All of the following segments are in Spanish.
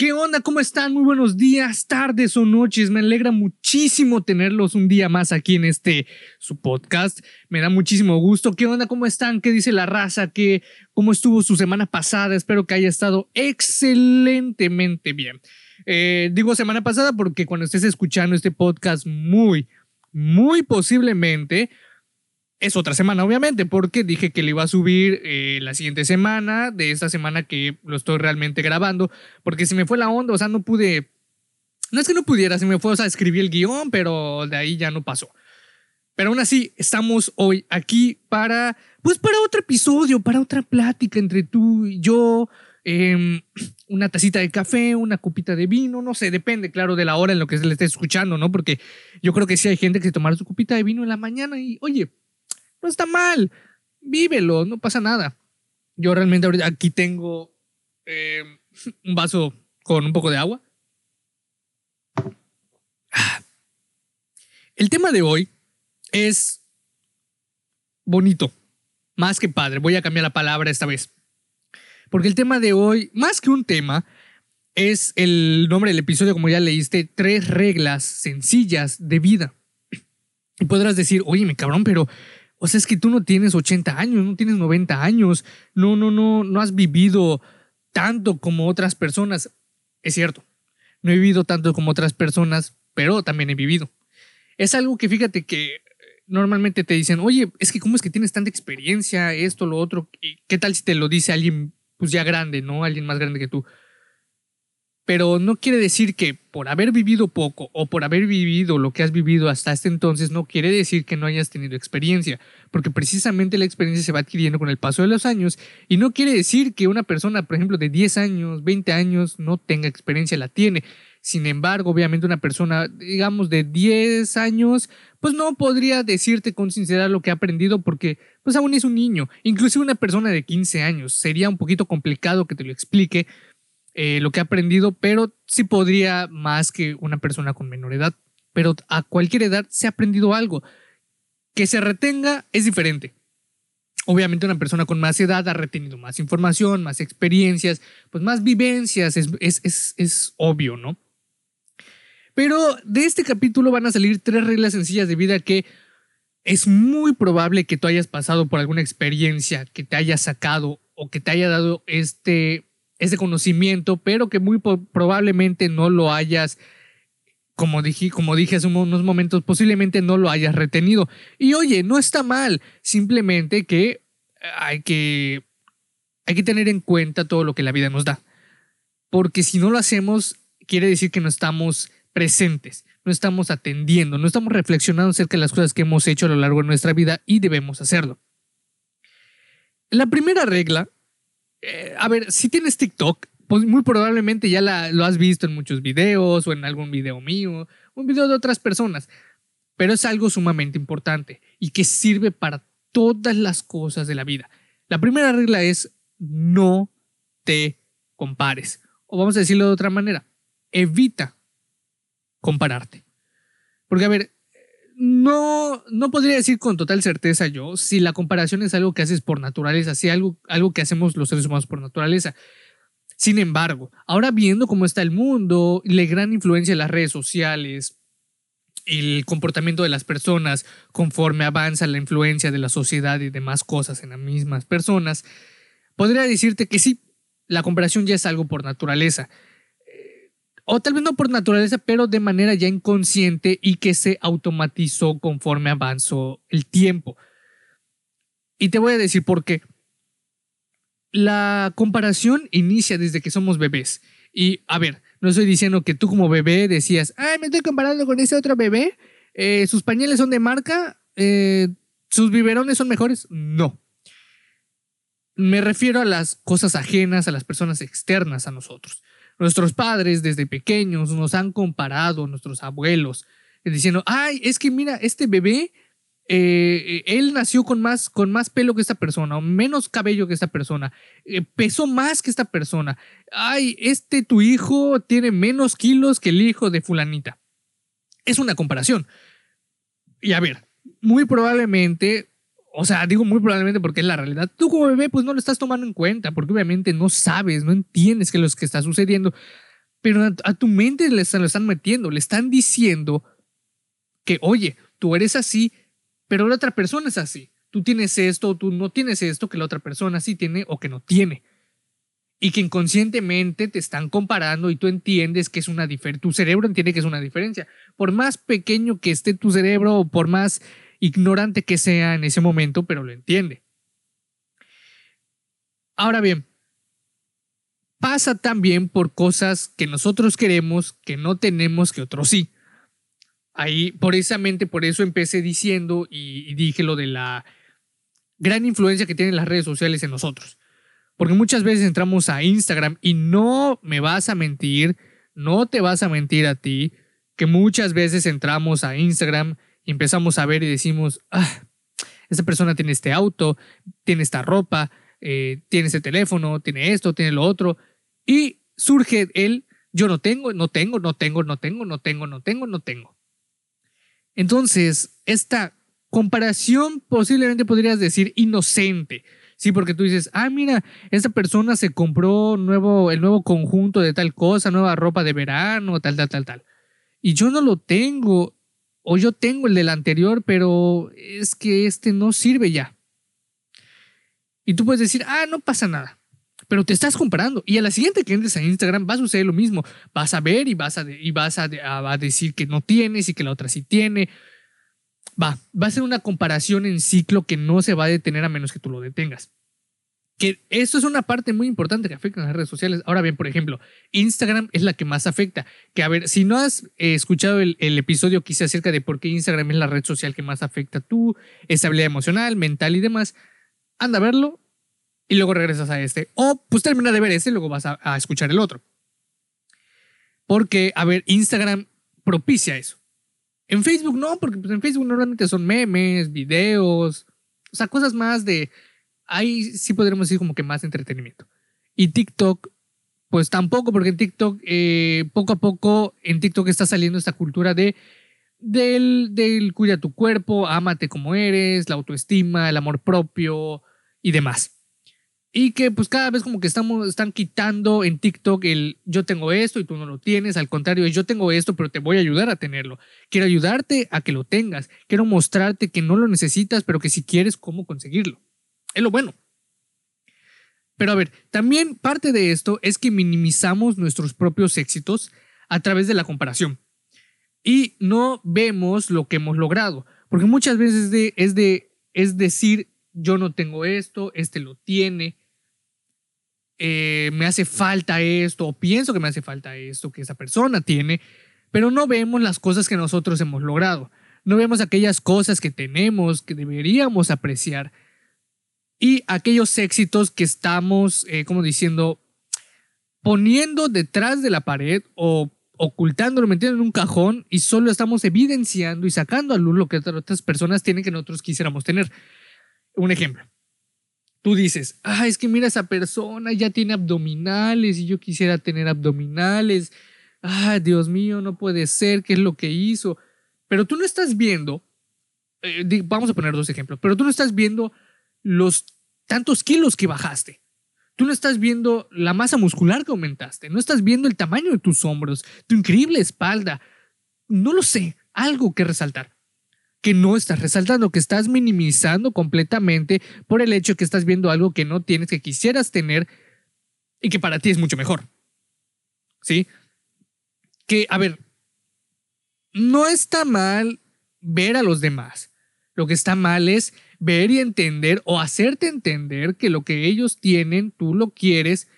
¿Qué onda? ¿Cómo están? Muy buenos días, tardes o noches. Me alegra muchísimo tenerlos un día más aquí en este su podcast. Me da muchísimo gusto. ¿Qué onda? ¿Cómo están? ¿Qué dice la raza? ¿Qué, ¿Cómo estuvo su semana pasada? Espero que haya estado excelentemente bien. Eh, digo semana pasada porque cuando estés escuchando este podcast, muy, muy posiblemente es otra semana, obviamente, porque dije que le iba a subir eh, la siguiente semana, de esta semana que lo estoy realmente grabando, porque se me fue la onda, o sea, no pude, no es que no pudiera, se me fue, o sea, escribí el guion, pero de ahí ya no pasó. Pero aún así, estamos hoy aquí para, pues para otro episodio, para otra plática entre tú y yo, em, una tacita de café, una copita de vino, no sé, depende, claro, de la hora en lo que se le esté escuchando, ¿no? Porque yo creo que sí hay gente que se tomara su copita de vino en la mañana y, oye, no está mal. Vívelo, no pasa nada. Yo realmente ahorita aquí tengo eh, un vaso con un poco de agua. El tema de hoy es bonito, más que padre. Voy a cambiar la palabra esta vez. Porque el tema de hoy, más que un tema, es el nombre del episodio, como ya leíste, tres reglas sencillas de vida. Y podrás decir, oye, mi cabrón, pero o sea, es que tú no tienes 80 años, no tienes 90 años, no, no, no, no has vivido tanto como otras personas. Es cierto, no he vivido tanto como otras personas, pero también he vivido. Es algo que fíjate que eh, normalmente te dicen, oye, es que cómo es que tienes tanta experiencia, esto, lo otro, ¿qué tal si te lo dice alguien pues ya grande, ¿no? Alguien más grande que tú pero no quiere decir que por haber vivido poco o por haber vivido lo que has vivido hasta este entonces, no quiere decir que no hayas tenido experiencia, porque precisamente la experiencia se va adquiriendo con el paso de los años y no quiere decir que una persona, por ejemplo, de 10 años, 20 años, no tenga experiencia, la tiene. Sin embargo, obviamente una persona, digamos, de 10 años, pues no podría decirte con sinceridad lo que ha aprendido porque pues aún es un niño. Inclusive una persona de 15 años sería un poquito complicado que te lo explique eh, lo que ha aprendido, pero sí podría más que una persona con menor edad. Pero a cualquier edad se ha aprendido algo. Que se retenga es diferente. Obviamente una persona con más edad ha retenido más información, más experiencias, pues más vivencias, es, es, es obvio, ¿no? Pero de este capítulo van a salir tres reglas sencillas de vida que es muy probable que tú hayas pasado por alguna experiencia que te haya sacado o que te haya dado este ese conocimiento, pero que muy probablemente no lo hayas, como dije, como dije hace unos momentos, posiblemente no lo hayas retenido. Y oye, no está mal, simplemente que hay que, hay que tener en cuenta todo lo que la vida nos da. Porque si no lo hacemos, quiere decir que no estamos presentes, no estamos atendiendo, no estamos reflexionando acerca de las cosas que hemos hecho a lo largo de nuestra vida y debemos hacerlo. La primera regla eh, a ver, si tienes TikTok, pues muy probablemente ya lo has visto en muchos videos o en algún video mío, un video de otras personas, pero es algo sumamente importante y que sirve para todas las cosas de la vida. La primera regla es no te compares. O vamos a decirlo de otra manera, evita compararte. Porque, a ver, no, no podría decir con total certeza yo si la comparación es algo que haces por naturaleza, si algo, algo que hacemos los seres humanos por naturaleza. Sin embargo, ahora viendo cómo está el mundo, la gran influencia de las redes sociales, el comportamiento de las personas conforme avanza la influencia de la sociedad y demás cosas en las mismas personas, podría decirte que sí, la comparación ya es algo por naturaleza o tal vez no por naturaleza, pero de manera ya inconsciente y que se automatizó conforme avanzó el tiempo. Y te voy a decir por qué. La comparación inicia desde que somos bebés. Y a ver, no estoy diciendo que tú como bebé decías, ay, me estoy comparando con ese otro bebé, eh, sus pañales son de marca, eh, sus biberones son mejores. No. Me refiero a las cosas ajenas, a las personas externas a nosotros. Nuestros padres desde pequeños nos han comparado, nuestros abuelos, diciendo, ay, es que mira, este bebé, eh, él nació con más, con más pelo que esta persona, o menos cabello que esta persona, eh, pesó más que esta persona, ay, este tu hijo tiene menos kilos que el hijo de fulanita. Es una comparación. Y a ver, muy probablemente o sea, digo muy probablemente porque es la realidad. Tú como bebé pues no lo estás tomando en cuenta porque obviamente no sabes, no entiendes qué es lo que está sucediendo. pero a, tu mente le están, lo están metiendo, le están diciendo que, oye, tú eres así, pero la otra persona es así. Tú tienes esto, tú no tienes esto que la otra persona sí tiene o que no tiene. Y que inconscientemente te están comparando y tú entiendes que es una diferencia. Tu cerebro entiende que es una diferencia. Por más pequeño que esté tu cerebro por más ignorante que sea en ese momento, pero lo entiende. Ahora bien, pasa también por cosas que nosotros queremos, que no tenemos, que otros sí. Ahí, precisamente por eso empecé diciendo y, dije lo de la gran influencia que tienen las redes sociales en nosotros. Porque muchas veces entramos a Instagram y no me vas a mentir, no te vas a mentir a ti, que muchas veces entramos a Instagram empezamos a ver y decimos, ah, esta persona tiene este auto, tiene esta ropa, eh, tiene ese teléfono, tiene esto, tiene lo otro. Y surge el yo no tengo, no tengo, no tengo, no tengo, no tengo, no tengo, no tengo. Entonces, esta comparación posiblemente podrías decir inocente. Sí, porque tú dices, ah, mira, esta persona se compró nuevo, el nuevo conjunto de tal cosa, nueva ropa de verano, tal, tal, tal, tal. Y yo no lo tengo, o yo tengo el del anterior, pero es que este no sirve ya. Y tú puedes decir, ah, no pasa nada. Pero te estás comparando. Y a la siguiente que entres a Instagram va a suceder lo mismo. Vas a ver y vas a, y vas a, a decir que no tienes y que la otra sí tiene. Va, va a ser una comparación en ciclo que no se va a detener a menos que tú lo detengas. Que esto es una parte muy importante que afecta a las redes sociales. Ahora bien, por ejemplo, Instagram es la que más afecta. Que a ver, si no has eh, escuchado el, episodio que acerca de por qué Instagram es la red social que más afecta a tu estabilidad emocional, mental y demás, anda a verlo y luego regresas a este. O pues termina de ver este y luego vas a, escuchar el otro. Porque, a ver, Instagram propicia eso. En Facebook no, porque pues, en Facebook normalmente son memes, videos, o sea, cosas más de... Ahí sí podríamos decir como que más entretenimiento. Y TikTok, pues tampoco, porque en TikTok, eh, poco a poco, en TikTok está saliendo esta cultura de del, del cuida tu cuerpo, ámate como eres, la autoestima, el amor propio, y demás. Y que pues cada vez como que estamos, están quitando en TikTok el yo tengo esto y tú no lo tienes, al contrario, yo tengo esto, pero te voy a ayudar a tenerlo. Quiero ayudarte a que lo tengas. Quiero mostrarte que no lo necesitas, pero que si quieres, cómo conseguirlo. Es lo bueno. Pero a ver, también parte de esto es que minimizamos nuestros propios éxitos a través de la comparación. Y no vemos lo que hemos logrado. Porque muchas veces de, es, de, es decir, yo no tengo esto, este lo tiene, eh, me hace falta esto, o pienso que me hace falta esto que esa persona tiene, pero no vemos las cosas que nosotros hemos logrado, no vemos aquellas cosas que tenemos, que deberíamos apreciar, y aquellos éxitos que estamos, eh, como diciendo, poniendo detrás de la pared o ocultándolo, metiendo en un cajón y solo estamos evidenciando y sacando a luz lo que otras personas tienen que nosotros quisiéramos tener. Un ejemplo. Tú dices, ah, es que mira, esa persona ya tiene abdominales y yo quisiera tener abdominales. Ah, Dios mío, no puede ser, ¿qué es lo que hizo? Pero tú no estás viendo, eh, vamos a poner dos ejemplos, pero tú no estás viendo los tantos kilos que bajaste. Tú no estás viendo la masa muscular que aumentaste, no estás viendo el tamaño de tus hombros, tu increíble espalda. No lo sé, algo que resaltar que no estás resaltando, que estás minimizando completamente por el hecho que estás viendo algo que no tienes, que quisieras tener y que para ti es mucho mejor. ¿Sí? Que, a ver, no está mal ver a los demás. Lo que está mal es ver y entender o hacerte entender que lo que ellos tienen, tú lo quieres,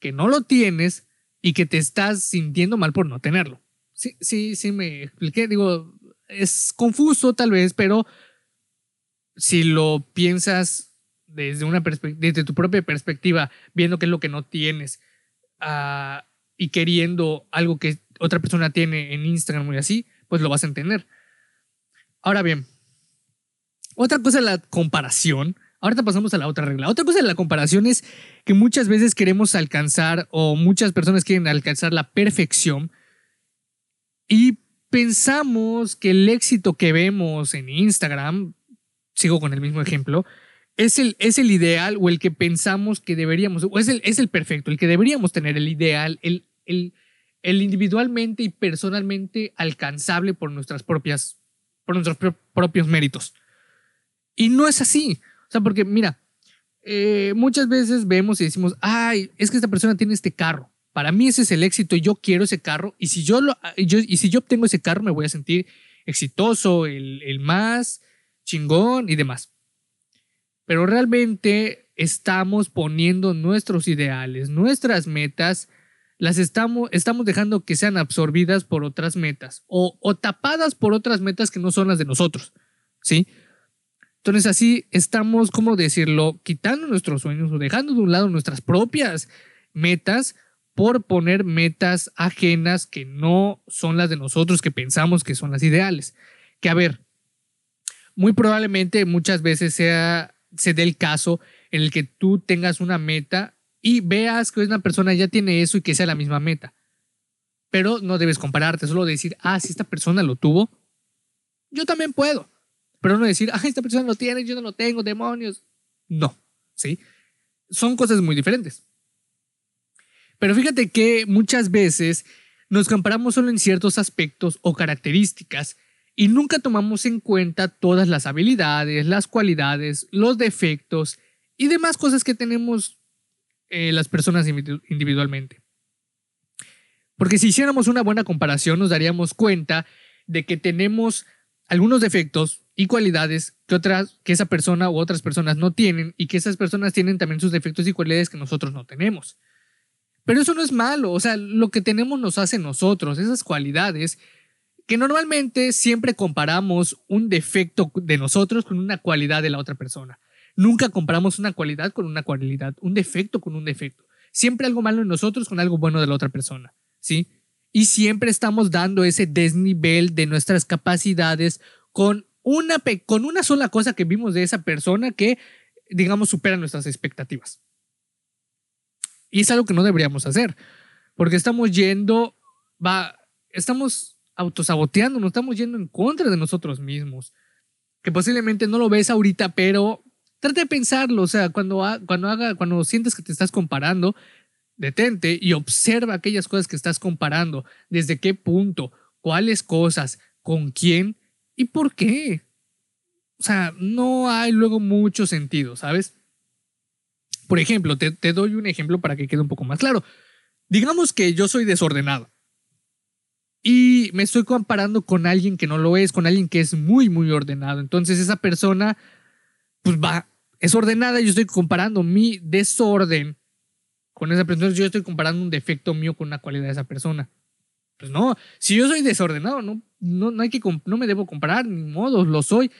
que no lo tienes y que te estás sintiendo mal por no tenerlo. Sí, sí, sí, me expliqué. Digo, es confuso tal vez, pero si lo piensas desde, una desde tu propia perspectiva, viendo qué es lo que no tienes uh, y queriendo algo que otra persona tiene en Instagram y así, pues lo vas a entender. Ahora bien, otra cosa es la comparación. Ahorita pasamos a la otra regla. Otra cosa de la comparación es que muchas veces queremos alcanzar o muchas personas quieren alcanzar la perfección y pensamos que el éxito que vemos en Instagram, sigo con el mismo ejemplo, es el, es el ideal o el que pensamos que deberíamos, o es el, es el perfecto, el que deberíamos tener, el ideal, el, el, el individualmente y personalmente alcanzable por nuestras propias, por nuestros propios méritos. Y no es así. O sea, porque mira, eh, muchas veces vemos y decimos, ay, es que esta persona tiene este carro. Para mí ese es el éxito y yo quiero ese carro. Y si yo, lo, yo, y si yo obtengo ese carro, me voy a sentir exitoso, el, el más chingón y demás. Pero realmente estamos poniendo nuestros ideales, nuestras metas, las estamos, estamos dejando que sean absorbidas por otras metas o, o tapadas por otras metas que no son las de nosotros. ¿Sí? Entonces así estamos, ¿cómo decirlo?, quitando nuestros sueños o dejando de un lado nuestras propias metas por poner metas ajenas que no son las de nosotros, que pensamos que son las ideales. Que a ver, muy probablemente muchas veces sea, se dé el caso en el que tú tengas una meta y veas que una persona ya tiene eso y que sea la misma meta. Pero no debes compararte, solo decir, ah, si esta persona lo tuvo, yo también puedo. Pero no decir, ah, esta persona lo tiene, yo no lo tengo, demonios. No, ¿sí? Son cosas muy diferentes. Pero fíjate que muchas veces nos comparamos solo en ciertos aspectos o características y nunca tomamos en cuenta todas las habilidades, las cualidades, los defectos y demás cosas que tenemos eh, las personas individualmente. Porque si hiciéramos una buena comparación nos daríamos cuenta de que tenemos algunos defectos y cualidades que otras que esa persona u otras personas no tienen y que esas personas tienen también sus defectos y cualidades que nosotros no tenemos. Pero eso no es malo, o sea, lo que tenemos nos hace nosotros, esas cualidades que normalmente siempre comparamos un defecto de nosotros con una cualidad de la otra persona. Nunca comparamos una cualidad con una cualidad, un defecto con un defecto. Siempre algo malo en nosotros con algo bueno de la otra persona, ¿sí? Y siempre estamos dando ese desnivel de nuestras capacidades con una, con una sola cosa que vimos de esa persona que, digamos, supera nuestras expectativas. Y es algo que no deberíamos hacer, porque estamos yendo, va, estamos autosaboteando, nos estamos yendo en contra de nosotros mismos. Que posiblemente no lo ves ahorita, pero trata de pensarlo. O sea, cuando, cuando, haga, cuando sientes que te estás comparando, detente y observa aquellas cosas que estás comparando. Desde qué punto, cuáles cosas, con quién y por qué. O sea, no hay luego mucho sentido, ¿sabes? Por ejemplo, te, doy un ejemplo para que quede un poco más claro. Digamos que yo soy desordenado y me estoy comparando con alguien que no lo es, con alguien que es muy, muy ordenado. Entonces esa persona, pues va, es ordenada yo estoy comparando mi desorden con esa persona. Yo estoy comparando un defecto mío con una cualidad de esa persona. Pues no, si yo soy desordenado, no, no, no, hay que, no me debo comparar, ni modo, lo soy.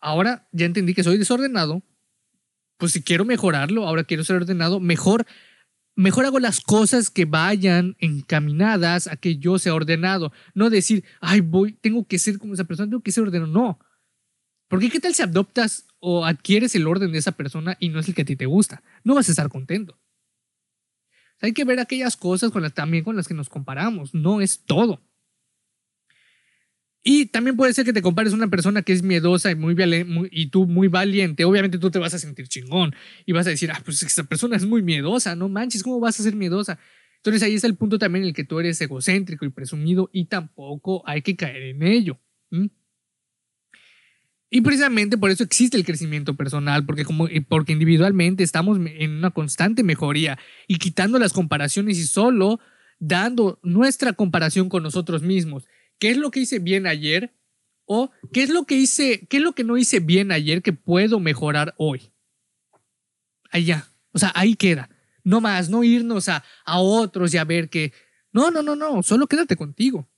Ahora ya entendí que soy desordenado. Pues si quiero mejorarlo, ahora quiero ser ordenado, mejor mejor hago las cosas que vayan encaminadas a que yo sea ordenado. No decir, ay, voy, tengo que ser como esa persona, tengo que ser ordenado. No. Porque qué tal si adoptas o adquieres el orden de esa persona y no es el que a ti te gusta? No vas a estar contento. Hay que ver aquellas cosas con las, también con las que nos comparamos. No es todo. Y también puede ser que te compares a una persona que es miedosa y, muy, y tú muy valiente. Obviamente tú te vas a sentir chingón y vas a decir, ah, pues esa persona es muy miedosa, no manches, ¿cómo vas a ser miedosa? Entonces ahí está el punto también en el que tú eres egocéntrico y presumido y tampoco hay que caer en ello. Y precisamente por eso existe el crecimiento personal, porque, como, porque individualmente estamos en una constante mejoría y quitando las comparaciones y solo dando nuestra comparación con nosotros mismos qué es lo que hice bien ayer o qué es lo que hice, qué es lo que no hice bien ayer que puedo mejorar hoy. Allá, o sea, ahí queda. No más, no irnos a, a otros y a ver que... No, no, no, no, solo quédate contigo.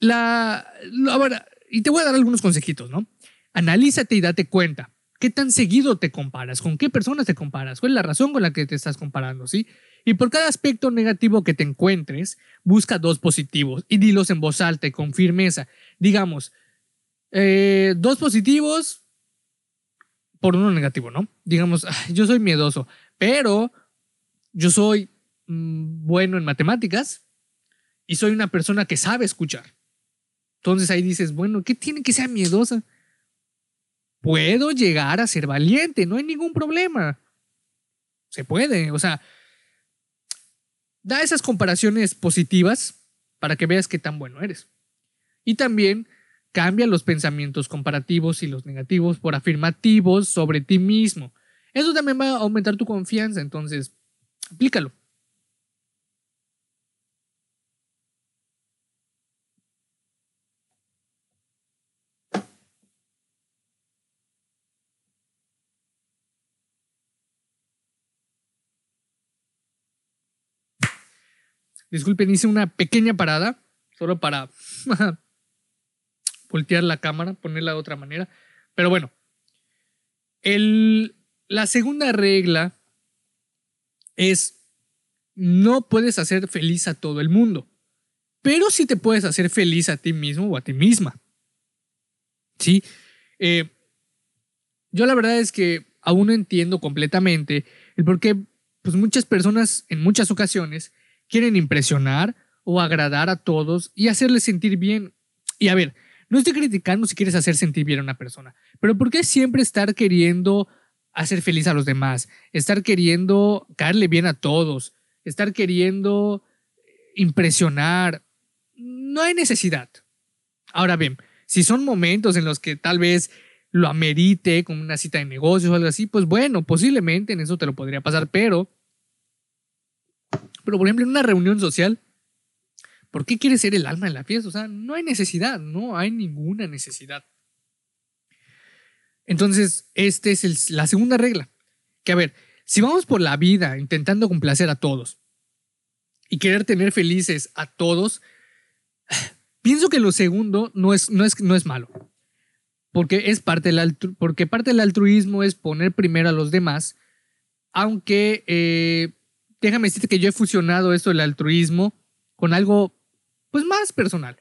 La, ahora, y te voy a dar algunos consejitos, ¿no? Analízate y date cuenta. ¿Qué tan seguido te comparas? ¿Con qué personas te comparas? ¿Cuál es la razón con la que te estás comparando? ¿Sí? Y por cada aspecto negativo que te encuentres, busca dos positivos y dilos en voz alta y con firmeza. Digamos, eh, dos positivos por uno negativo, ¿no? Digamos, yo soy miedoso, pero yo soy mm, bueno en matemáticas y soy una persona que sabe escuchar. Entonces ahí dices, bueno, ¿qué tiene que ser miedosa? Puedo llegar a ser valiente, no hay ningún problema. Se puede, o sea, da esas comparaciones positivas para que veas qué tan bueno eres. Y también cambia los pensamientos comparativos y los negativos por afirmativos sobre ti mismo. Eso también va a aumentar tu confianza, entonces aplícalo. Disculpen, hice una pequeña parada, solo para voltear la cámara, ponerla de otra manera. Pero bueno, el, la segunda regla es no puedes hacer feliz a todo el mundo, pero sí te puedes hacer feliz a ti mismo o a ti misma. ¿Sí? Eh, yo la verdad es que aún no entiendo completamente el por qué pues muchas personas en muchas ocasiones quieren impresionar o agradar a todos y hacerles sentir bien. Y a ver, no estoy criticando si quieres hacer sentir bien a una persona, pero ¿por qué siempre estar queriendo hacer feliz a los demás? Estar queriendo caerle bien a todos, estar queriendo impresionar. No hay necesidad. Ahora bien, si son momentos en los que tal vez lo amerite, como una cita de negocios o algo así, pues bueno, posiblemente en eso te lo podría pasar, pero pero, por ejemplo, en una reunión social, ¿por qué quieres ser el alma de la fiesta? O sea, no hay necesidad, no hay ninguna necesidad. Entonces, esta es la segunda regla. Que a ver, si vamos por la vida intentando complacer a todos y querer tener felices a todos, pienso que lo segundo no es, no es, no es malo. Porque, es parte del porque parte del altruismo es poner primero a los demás, aunque eh, déjame decirte que yo he fusionado esto del altruismo con algo pues más personal.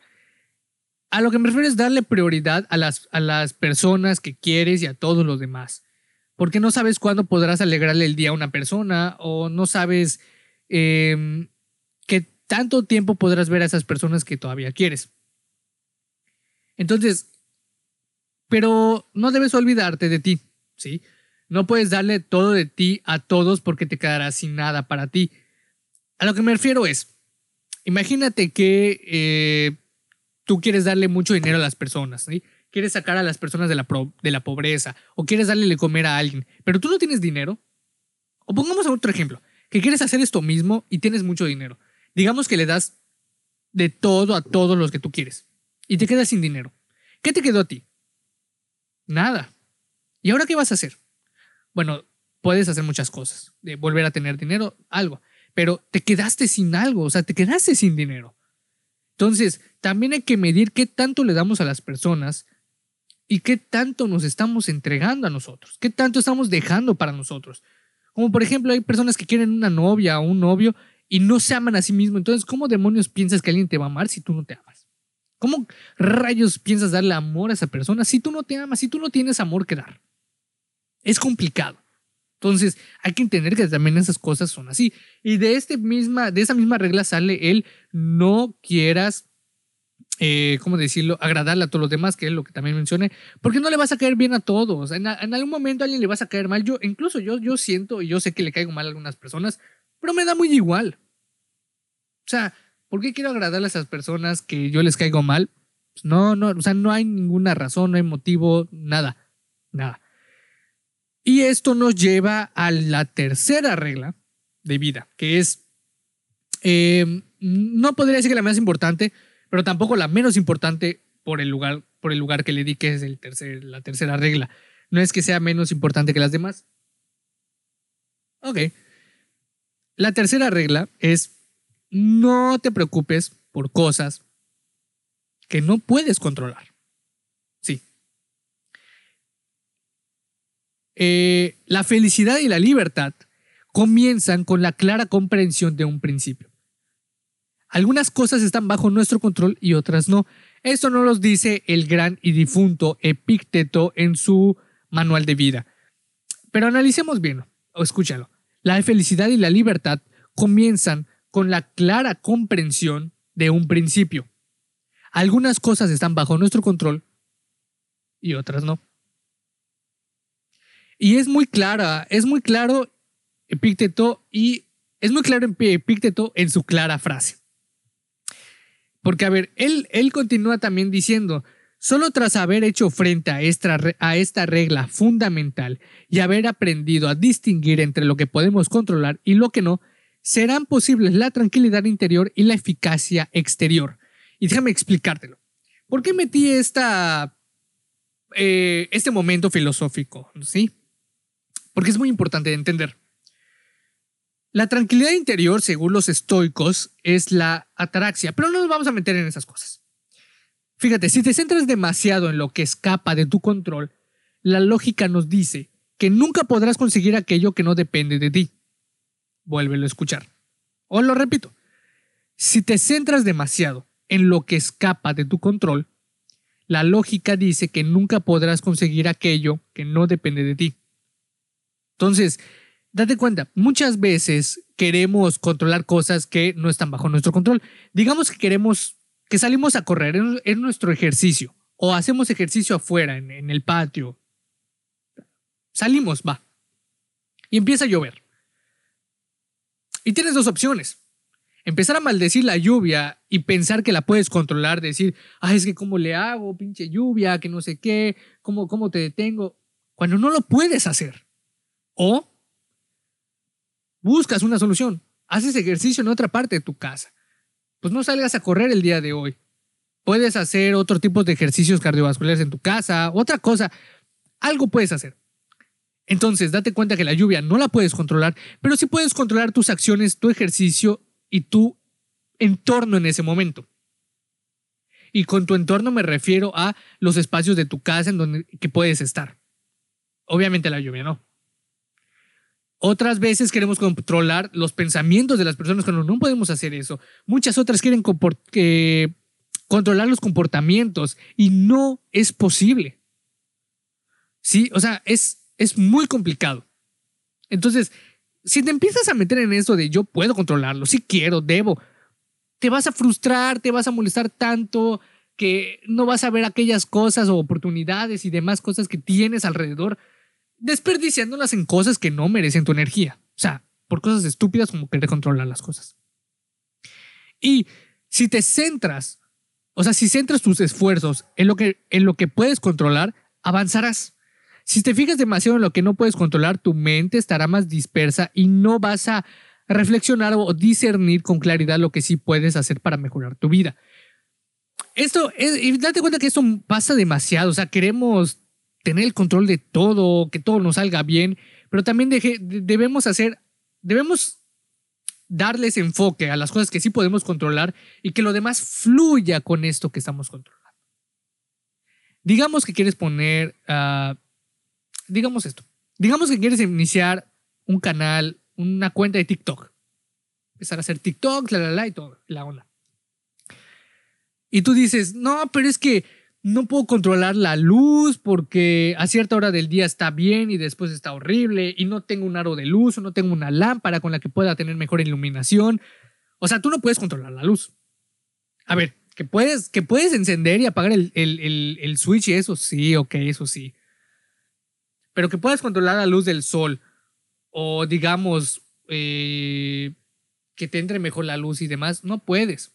A lo que me refiero es darle prioridad a las, a las personas que quieres y a todos los demás. Porque no sabes cuándo podrás alegrarle el día a una persona o no sabes em, qué tanto tiempo podrás ver a esas personas que todavía quieres. Entonces, pero no debes olvidarte de ti, ¿sí? No puedes darle todo de ti a todos porque te quedarás sin nada para ti. A lo que me refiero es, imagínate que eh, tú quieres darle mucho dinero a las personas, quieres sacar a las personas de la, de la pobreza o quieres darle de comer a alguien, pero tú no tienes dinero. O pongamos otro ejemplo, que quieres hacer esto mismo y tienes mucho dinero. Digamos que le das de todo a todos los que tú quieres y te quedas sin dinero. ¿Qué te quedó a ti? Nada. ¿Y ahora qué vas a hacer? Bueno, puedes hacer muchas cosas, de volver a tener dinero, algo, pero te quedaste sin algo, o sea, te quedaste sin dinero. Entonces, también hay que medir qué tanto le damos a las personas y qué tanto nos estamos entregando a nosotros, qué tanto estamos dejando para nosotros. Como por ejemplo, hay personas que quieren una novia o un novio y no se aman a sí mismos. Entonces, ¿cómo demonios piensas que alguien te va a amar si tú no te amas? ¿Cómo rayos piensas darle amor a esa persona si tú no te amas, si tú no tienes amor que dar? Es complicado. Entonces, hay que entender que también esas cosas son así. Y de, este misma, de esa misma regla sale el no quieras, eh, ¿cómo decirlo?, agradarle a todos los demás, que es lo que también mencioné, porque no le vas a caer bien a todos. En, algún momento a alguien le vas a caer mal. Yo, incluso yo, yo siento y yo sé que le caigo mal a algunas personas, pero me da muy igual. O sea, ¿por qué quiero agradarle a esas personas que yo les caigo mal? Pues no, no, o sea, no hay ninguna razón, no hay motivo, nada, nada. Y esto nos lleva a la tercera regla de vida, que es, eh, no podría decir que la más importante, pero tampoco la menos importante por el lugar, por el lugar que le di, que es el la tercera regla. No es que sea menos importante que las demás. Ok. La tercera regla es no te preocupes por cosas que no puedes controlar. Eh, la felicidad y la libertad comienzan con la clara comprensión de un principio. Algunas cosas están bajo nuestro control y otras no. Esto no lo dice el gran y difunto Epícteto en su manual de vida. Pero analicemos bien, o escúchalo. La felicidad y la libertad comienzan con la clara comprensión de un principio. Algunas cosas están bajo nuestro control y otras no. Y es muy clara, es muy claro Epícteto y Es muy claro Epícteto en su clara frase. Porque, a ver, él, él continúa también diciendo, solo tras haber hecho frente a esta, a esta regla fundamental y haber aprendido a distinguir entre lo que podemos controlar y lo que no, serán posibles la tranquilidad interior y la eficacia exterior. Y déjame explicártelo. ¿Por qué metí esta, eh, este momento filosófico? ¿Sí? Porque es muy importante de entender. La tranquilidad interior, según los estoicos, es la ataraxia, pero no nos vamos a meter en esas cosas. Fíjate, si te centras demasiado en lo que escapa de tu control, la lógica nos dice que nunca podrás conseguir aquello que no depende de ti. Vuélvelo a escuchar. O lo repito, si te centras demasiado en lo que escapa de tu control, la lógica dice que nunca podrás conseguir aquello que no depende de ti. Entonces, date cuenta, muchas veces queremos controlar cosas que no están bajo nuestro control. Digamos que queremos que salimos a correr en, nuestro ejercicio o hacemos ejercicio afuera, en, en el patio. Salimos, va. Y empieza a llover. Y tienes dos opciones. Empezar a maldecir la lluvia y pensar que la puedes controlar, decir, ay, es que cómo le hago, pinche lluvia, que no sé qué, cómo, cómo te detengo, cuando no lo puedes hacer. O buscas una solución, haces ejercicio en otra parte de tu casa. Pues no salgas a correr el día de hoy. Puedes hacer otro tipo de ejercicios cardiovasculares en tu casa, otra cosa. Algo puedes hacer. Entonces, date cuenta que la lluvia no la puedes controlar, pero sí puedes controlar tus acciones, tu ejercicio y tu entorno en ese momento. Y con tu entorno me refiero a los espacios de tu casa en donde que puedes estar. Obviamente la lluvia no. Otras veces queremos controlar los pensamientos de las personas cuando no podemos hacer eso. Muchas otras quieren controlar los comportamientos y no es posible. Sí, o sea, es, es muy complicado. Entonces, si te empiezas a meter en eso de yo puedo controlarlo, si quiero, debo, te vas a frustrar, te vas a molestar tanto que no vas a ver aquellas cosas o oportunidades y demás cosas que tienes alrededor desperdiciándolas en cosas que no merecen tu energía. O sea, por cosas estúpidas como querer controlar las cosas. Y si te centras, o sea, si centras tus esfuerzos en lo que, en lo que puedes controlar, avanzarás. Si te fijas demasiado en lo que no puedes controlar, tu mente estará más dispersa y no vas a reflexionar o discernir con claridad lo que sí puedes hacer para mejorar tu vida. Esto, es, y date cuenta que esto pasa demasiado, o sea, queremos tener el control de todo, que todo nos salga bien, pero también debemos hacer, debemos darles enfoque a las cosas que sí podemos controlar y que lo demás fluya con esto que estamos controlando. Digamos que quieres poner, uh, digamos esto, digamos que quieres iniciar un canal, una cuenta de TikTok, empezar a hacer TikTok, la, la, la y todo, la onda. Y tú dices, no, pero es que no puedo controlar la luz porque a cierta hora del día está bien y después está horrible y no tengo un aro de luz o no tengo una lámpara con la que pueda tener mejor iluminación. O sea, tú no puedes controlar la luz. A ver, que puedes, que puedes encender y apagar el, el, switch y eso sí, ok, eso sí. Pero que puedas controlar la luz del sol o digamos eh, que te entre mejor la luz y demás, no puedes.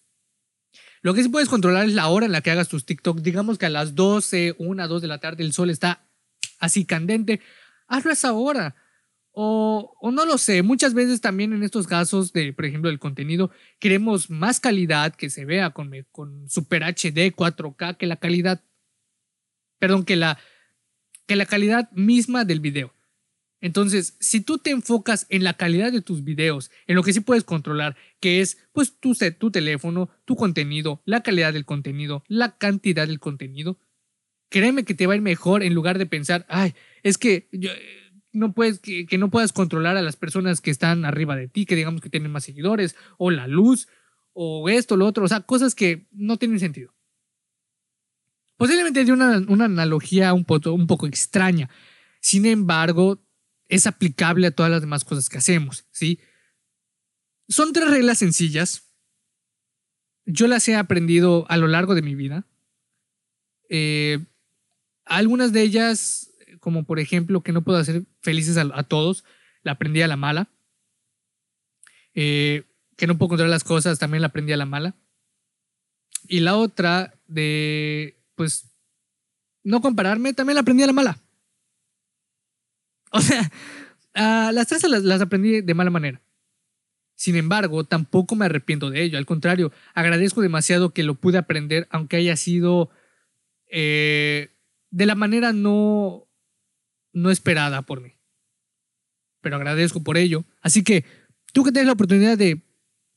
Lo que sí puedes controlar es la hora en la que hagas tus TikTok. Digamos que a las 12, 1, 2 de la tarde el sol está así candente. Hazlo a esa hora. O, o, no lo sé, muchas veces también en estos casos de, por ejemplo, el contenido, queremos más calidad que se vea con, con Super HD 4K que la calidad, perdón, que la, que la calidad misma del video. Entonces, si tú te enfocas en la calidad de tus videos, en lo que sí puedes controlar, que es pues tu, tu teléfono, tu contenido, la calidad del contenido, la cantidad del contenido, créeme que te va a ir mejor en lugar de pensar, ay, es que eh, no puedes, que, que no puedas controlar a las personas que están arriba de ti, que digamos que tienen más seguidores, o la luz, o esto, lo otro, o sea, cosas que no tienen sentido. Posiblemente de una, una analogía un poco, un poco extraña. Sin embargo, es aplicable a todas las demás cosas que hacemos, ¿sí? Son tres reglas sencillas. Yo las he aprendido a lo largo de mi vida. Eh, algunas de ellas, como por ejemplo que no puedo hacer felices a, todos, la aprendí a la mala. eh, que no puedo controlar las cosas, también la aprendí a la mala. Y la otra de, pues, no compararme, también la aprendí a la mala. O sea, las tres las, aprendí de mala manera. Sin embargo, tampoco me arrepiento de ello. Al contrario, agradezco demasiado que lo pude aprender, aunque haya sido eh, de la manera no, no esperada por mí. Pero agradezco por ello. Así que tú que tienes la oportunidad de,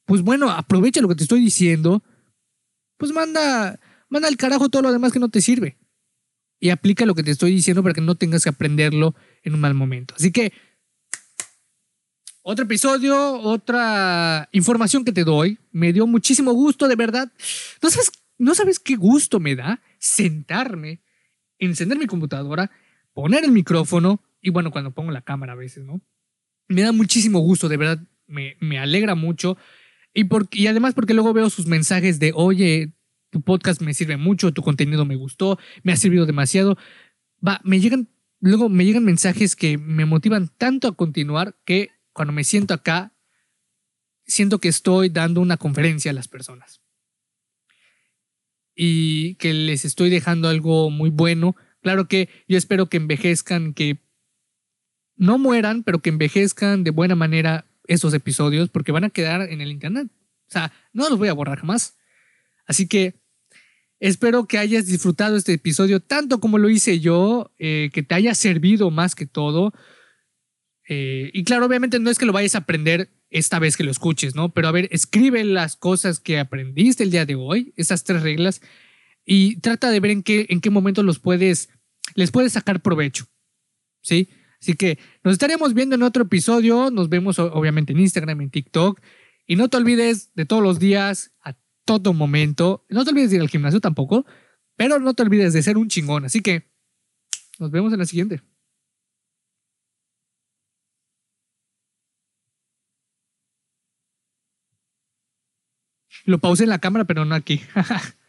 pues bueno, aprovecha lo que te estoy diciendo, pues manda, manda al carajo todo lo demás que no te sirve. Y aplica lo que te estoy diciendo para que no tengas que aprenderlo en un mal momento. Así que, otro episodio, otra información que te doy. Me dio muchísimo gusto, de verdad. ¿No sabes, no sabes qué gusto me da sentarme, encender mi computadora, poner el micrófono y bueno, cuando pongo la cámara a veces, ¿no? Me da muchísimo gusto, de verdad, me, me alegra mucho. Y, y además porque luego veo sus mensajes de, oye, tu podcast me sirve mucho, tu contenido me gustó, me ha servido demasiado. Me llegan, luego me llegan mensajes que me motivan tanto a continuar que cuando me siento acá, siento que estoy dando una conferencia a las personas. Y que les estoy dejando algo muy bueno. Claro que yo espero que envejezcan, que no mueran, pero que envejezcan de buena manera esos episodios, porque van a quedar en el internet. O sea, no los voy a borrar jamás. Así que espero que hayas disfrutado este episodio tanto como lo hice yo, eh, que te haya servido más que todo. Eh, y claro, obviamente no es que lo vayas a aprender esta vez que lo escuches, ¿no? Pero a ver, escribe las cosas que aprendiste el día de hoy, esas tres reglas, y trata de ver en qué, en qué momento los puedes, les puedes sacar provecho, ¿sí? Así que nos estaremos viendo en otro episodio, nos vemos obviamente en Instagram, en TikTok, y no te olvides de todos los días, a todo momento, no te olvides de ir al gimnasio tampoco, pero no te olvides de ser un chingón, así que nos vemos en la siguiente. Lo pausé en la cámara, pero no aquí.